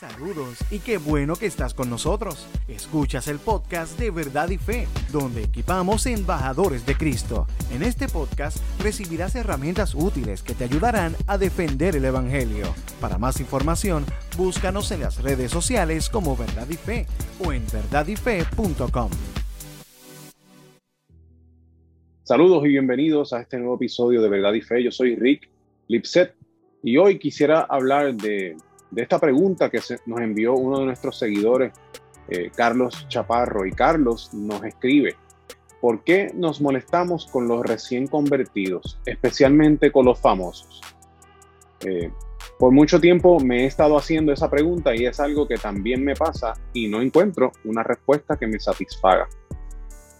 Saludos y qué bueno que estás con nosotros. Escuchas el podcast de Verdad y Fe, donde equipamos embajadores de Cristo. En este podcast recibirás herramientas útiles que te ayudarán a defender el Evangelio. Para más información, búscanos en las redes sociales como Verdad y Fe o en verdadyfe.com. Saludos y bienvenidos a este nuevo episodio de Verdad y Fe. Yo soy Rick Lipset y hoy quisiera hablar de de esta pregunta que nos envió uno de nuestros seguidores, eh, Carlos Chaparro. Y Carlos nos escribe, ¿por qué nos molestamos con los recién convertidos, especialmente con los famosos? Eh, por mucho tiempo me he estado haciendo esa pregunta y es algo que también me pasa y no encuentro una respuesta que me satisfaga.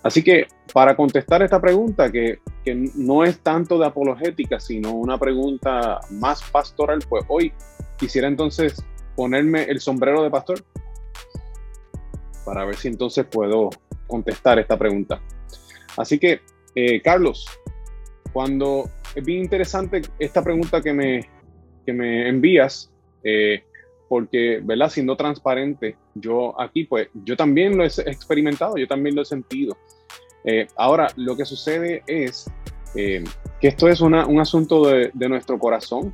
Así que para contestar esta pregunta, que, que, no es tanto de apologética, sino una pregunta más pastoral, pues hoy Quisiera entonces ponerme el sombrero de pastor para ver si entonces puedo contestar esta pregunta. Así que, eh, Carlos, cuando es bien interesante esta pregunta que me, que me envías, eh, porque, ¿verdad? Siendo transparente, yo aquí, pues, yo también lo he experimentado, yo también lo he sentido. Eh, ahora, lo que sucede es que esto es un asunto de, nuestro corazón,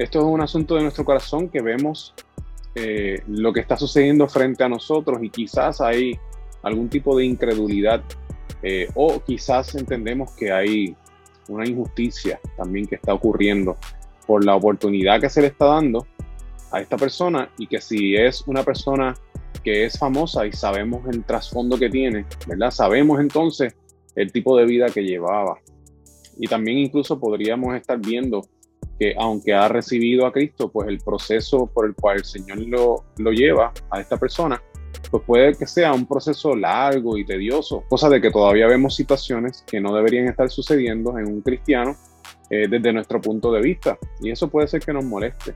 esto es un asunto de nuestro corazón que vemos eh, lo que está sucediendo frente a nosotros y quizás hay algún tipo de incredulidad eh, o quizás entendemos que hay una injusticia también que está ocurriendo por la oportunidad que se le está dando a esta persona y que si es una persona que es famosa y sabemos el trasfondo que tiene, ¿verdad? Sabemos entonces el tipo de vida que llevaba. Y también incluso podríamos estar viendo que aunque ha recibido a Cristo, pues el proceso por el cual el Señor lo, lo lleva a esta persona, pues puede que sea un proceso largo y tedioso, cosa de que todavía vemos situaciones que no deberían estar sucediendo en un cristiano eh, desde nuestro punto de vista, y eso puede ser que nos moleste.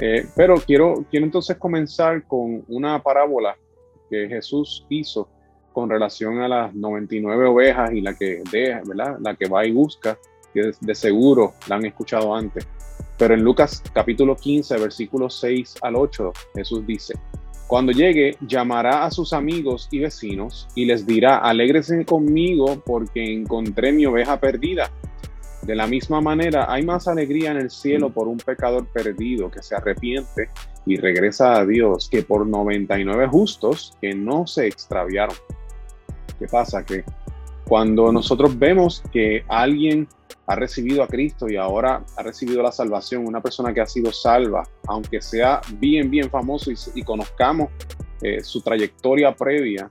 Eh, pero quiero, quiero entonces comenzar con una parábola que Jesús hizo con relación a las 99 ovejas y la que deja, ¿verdad? La que va y busca que de seguro la han escuchado antes. Pero en Lucas capítulo 15, versículos 6 al 8, Jesús dice, cuando llegue, llamará a sus amigos y vecinos y les dirá, alégrese conmigo porque encontré mi oveja perdida. De la misma manera, hay más alegría en el cielo por un pecador perdido que se arrepiente y regresa a Dios que por 99 justos que no se extraviaron. ¿Qué pasa? Que cuando nosotros vemos que alguien ha recibido a Cristo y ahora ha recibido la salvación, una persona que ha sido salva, aunque sea bien, bien famoso y, conozcamos eh, su trayectoria previa,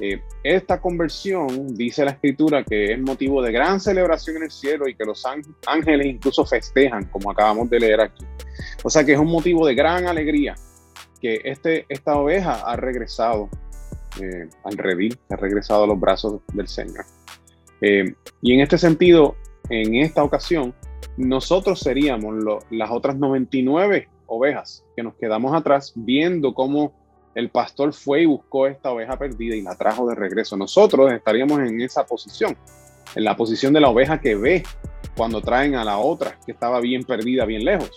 eh, esta conversión, dice la escritura, que es motivo de gran celebración en el cielo y que los ángeles incluso festejan, como acabamos de leer aquí. O sea que es un motivo de gran alegría que este, esta oveja ha regresado eh, al redil, ha regresado a los brazos del Señor. Eh, y en este sentido, en esta ocasión, nosotros seríamos las otras 99 ovejas que nos quedamos atrás viendo cómo el pastor fue y buscó esta oveja perdida y la trajo de regreso. Nosotros estaríamos en esa posición, en la posición de la oveja que ve cuando traen a la otra que estaba bien perdida, bien lejos.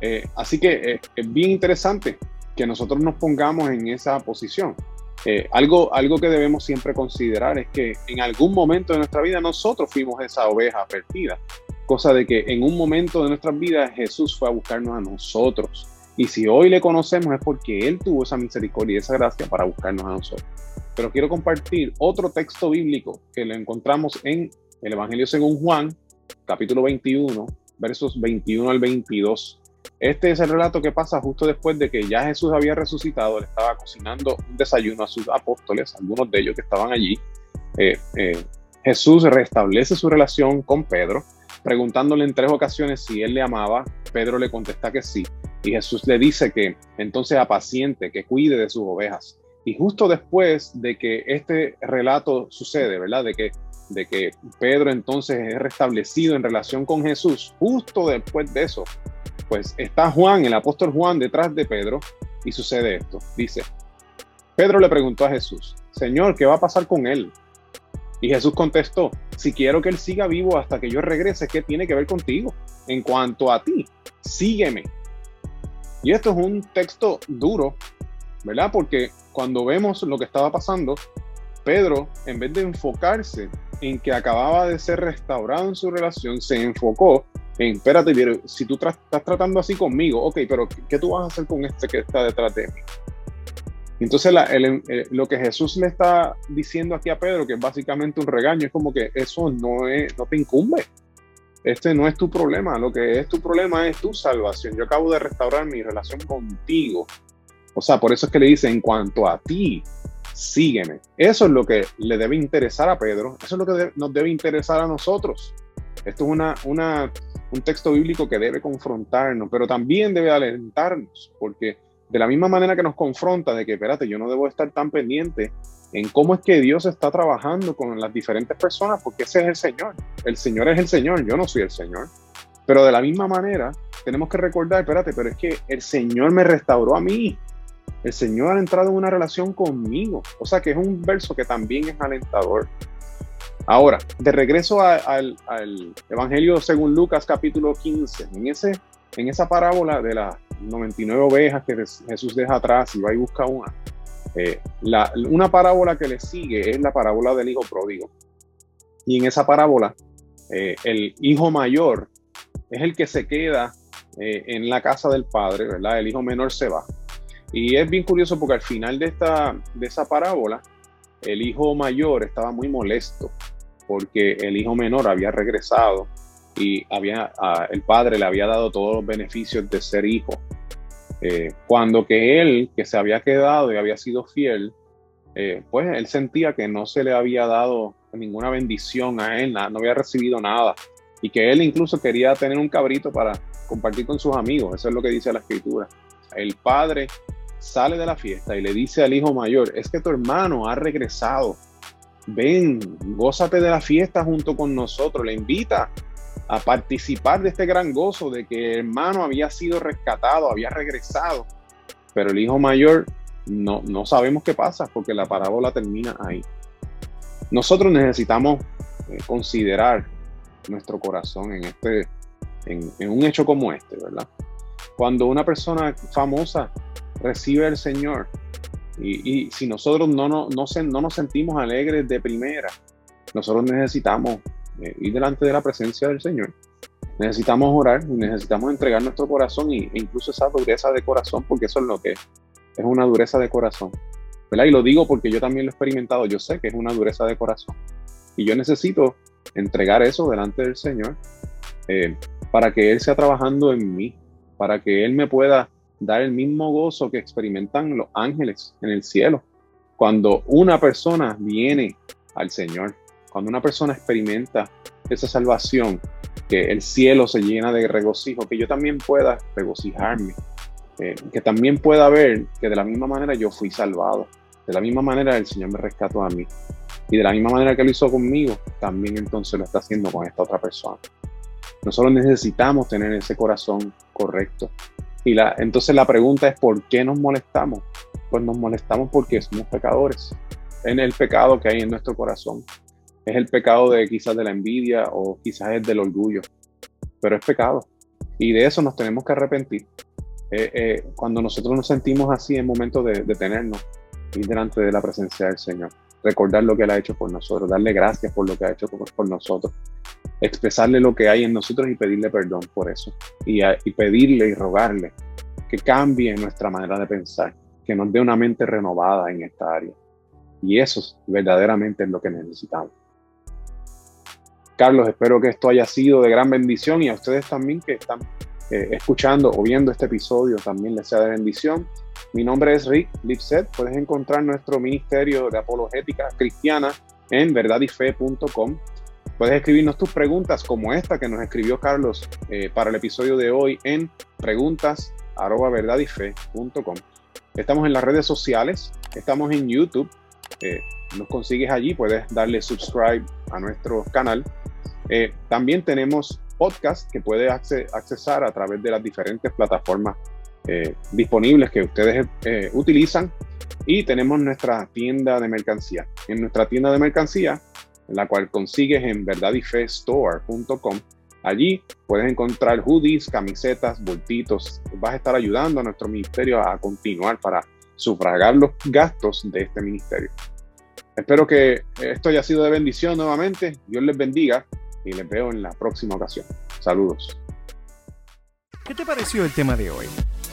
Eh, así que es bien interesante que nosotros nos pongamos en esa posición. Eh, algo, algo que debemos siempre considerar es que en algún momento de nuestra vida nosotros fuimos esa oveja perdida, cosa de que en un momento de nuestras vidas Jesús fue a buscarnos a nosotros. Y si hoy le conocemos es porque Él tuvo esa misericordia y esa gracia para buscarnos a nosotros. Pero quiero compartir otro texto bíblico que lo encontramos en el Evangelio según Juan, capítulo 21, versos 21 al 22. Este es el relato que pasa justo después de que ya Jesús había resucitado, le estaba cocinando un desayuno a sus apóstoles, algunos de ellos que estaban allí. Eh, eh, Jesús restablece su relación con Pedro, preguntándole en tres ocasiones si él le amaba. Pedro le contesta que sí. Y Jesús le dice que entonces apaciente, que cuide de sus ovejas. Y justo después de que este relato sucede, ¿verdad? De que, de que Pedro entonces es restablecido en relación con Jesús, justo después de eso, pues está Juan, el apóstol Juan, detrás de Pedro y sucede esto. Dice, Pedro le preguntó a Jesús, Señor, ¿qué va a pasar con él? Y Jesús contestó, si quiero que él siga vivo hasta que yo regrese, ¿qué tiene que ver contigo? En cuanto a ti, sígueme. Y esto es un texto duro, ¿verdad? Porque cuando vemos lo que estaba pasando, Pedro, en vez de enfocarse en que acababa de ser restaurado en su relación, se enfocó en, espérate, si tú estás tratando así conmigo, ok, pero ¿qué tú vas a hacer con este que está detrás de mí? Entonces eh, lo que Jesús le está diciendo aquí a Pedro, que es básicamente un regaño, es como que eso no, es, no te incumbe. Este no es tu problema, lo que es tu problema es tu salvación. Yo acabo de restaurar mi relación contigo. O sea, por eso es que le dice, en cuanto a ti, sígueme. Eso es lo que le debe interesar a Pedro, eso es lo que nos debe interesar a nosotros. Esto es una, una, un texto bíblico que debe confrontarnos, pero también debe alentarnos, porque de la misma manera que nos confronta de que, espérate, yo no debo estar tan pendiente en cómo es que Dios está trabajando con las diferentes personas, porque ese es el Señor. El Señor es el Señor, yo no soy el Señor. Pero de la misma manera, tenemos que recordar, espérate, pero es que el Señor me restauró a mí. El Señor ha entrado en una relación conmigo. O sea que es un verso que también es alentador. Ahora, de regreso al, Evangelio según Lucas capítulo 15, en, ese, en esa parábola de las 99 ovejas que Jesús deja atrás y va y busca una, eh, una parábola que le sigue es la parábola del hijo pródigo. Y en esa parábola, eh, el hijo mayor es el que se queda eh, en la casa del padre, ¿verdad? El hijo menor se va. Y es bien curioso porque al final de, esta, de esa parábola, el hijo mayor estaba muy molesto porque el hijo menor había regresado y había, el padre le había dado todos los beneficios de ser hijo. Eh, cuando que él, que se había quedado y había sido fiel, eh, pues él sentía que no se le había dado ninguna bendición a él, no había recibido nada. Y que él incluso quería tener un cabrito para compartir con sus amigos. Eso es lo que dice la escritura. El padre sale de la fiesta y le dice al hijo mayor, es que tu hermano ha regresado. Ven, gózate de la fiesta junto con nosotros. Le invita a participar de este gran gozo de que el hermano había sido rescatado, había regresado. Pero el hijo mayor no, no sabemos qué pasa porque la parábola termina ahí. Nosotros necesitamos eh, considerar nuestro corazón en, este, en, un hecho como este, ¿verdad? Cuando una persona famosa recibe al Señor y, si nosotros no, no, no, no nos sentimos alegres de primera, nosotros necesitamos eh, ir delante de la presencia del Señor. Necesitamos orar y necesitamos entregar nuestro corazón e incluso esa dureza de corazón, porque eso es lo que es, es una dureza de corazón. ¿verdad? Y lo digo porque yo también lo he experimentado, yo sé que es una dureza de corazón. Y yo necesito entregar eso delante del Señor eh, para que Él sea trabajando en mí, para que Él me pueda dar el mismo gozo que experimentan los ángeles en el cielo. Cuando una persona viene al Señor, cuando una persona experimenta esa salvación, que el cielo se llena de regocijo, que yo también pueda regocijarme, eh, que también pueda ver que de la misma manera yo fui salvado, de la misma manera el Señor me rescató a mí, y de la misma manera que lo hizo conmigo, también entonces lo está haciendo con esta otra persona. Nosotros necesitamos tener ese corazón correcto. Y entonces la pregunta es, ¿por qué nos molestamos? Pues nos molestamos porque somos pecadores. En el pecado que hay en nuestro corazón es el pecado de quizás de la envidia o quizás es del orgullo, pero es pecado. Y de eso nos tenemos que arrepentir. Eh, eh, cuando nosotros nos sentimos así en momento de detenernos, ir delante de la presencia del Señor, recordar lo que Él ha hecho por nosotros, darle gracias por lo que ha hecho por, nosotros, expresarle lo que hay en nosotros y pedirle perdón por eso. Y, y pedirle y rogarle que cambie nuestra manera de pensar, que nos dé una mente renovada en esta área. Y eso verdaderamente es lo que necesitamos. Carlos, espero que esto haya sido de gran bendición y a ustedes también que están eh, escuchando o viendo este episodio también les sea de bendición. Mi nombre es Rick Lipset. Puedes encontrar nuestro ministerio de apologética cristiana en verdadyfe.com. Puedes escribirnos tus preguntas como esta que nos escribió Carlos eh, para el episodio de hoy en preguntas@verdadyfe.com. Estamos en las redes sociales, estamos en YouTube. Eh, nos consigues allí, puedes darle subscribe a nuestro canal eh, también tenemos podcast que puede accesar a través de las diferentes plataformas eh, disponibles que ustedes utilizan y tenemos nuestra tienda de mercancía. En nuestra tienda de mercancía, la cual consigues en verdadyfestore.com, Allí puedes encontrar hoodies, camisetas, bultitos. Vas a estar ayudando a nuestro ministerio a continuar para sufragar los gastos de este ministerio. Espero que esto haya sido de bendición nuevamente. Dios les bendiga y les veo en la próxima ocasión. Saludos. ¿Qué te pareció el tema de hoy?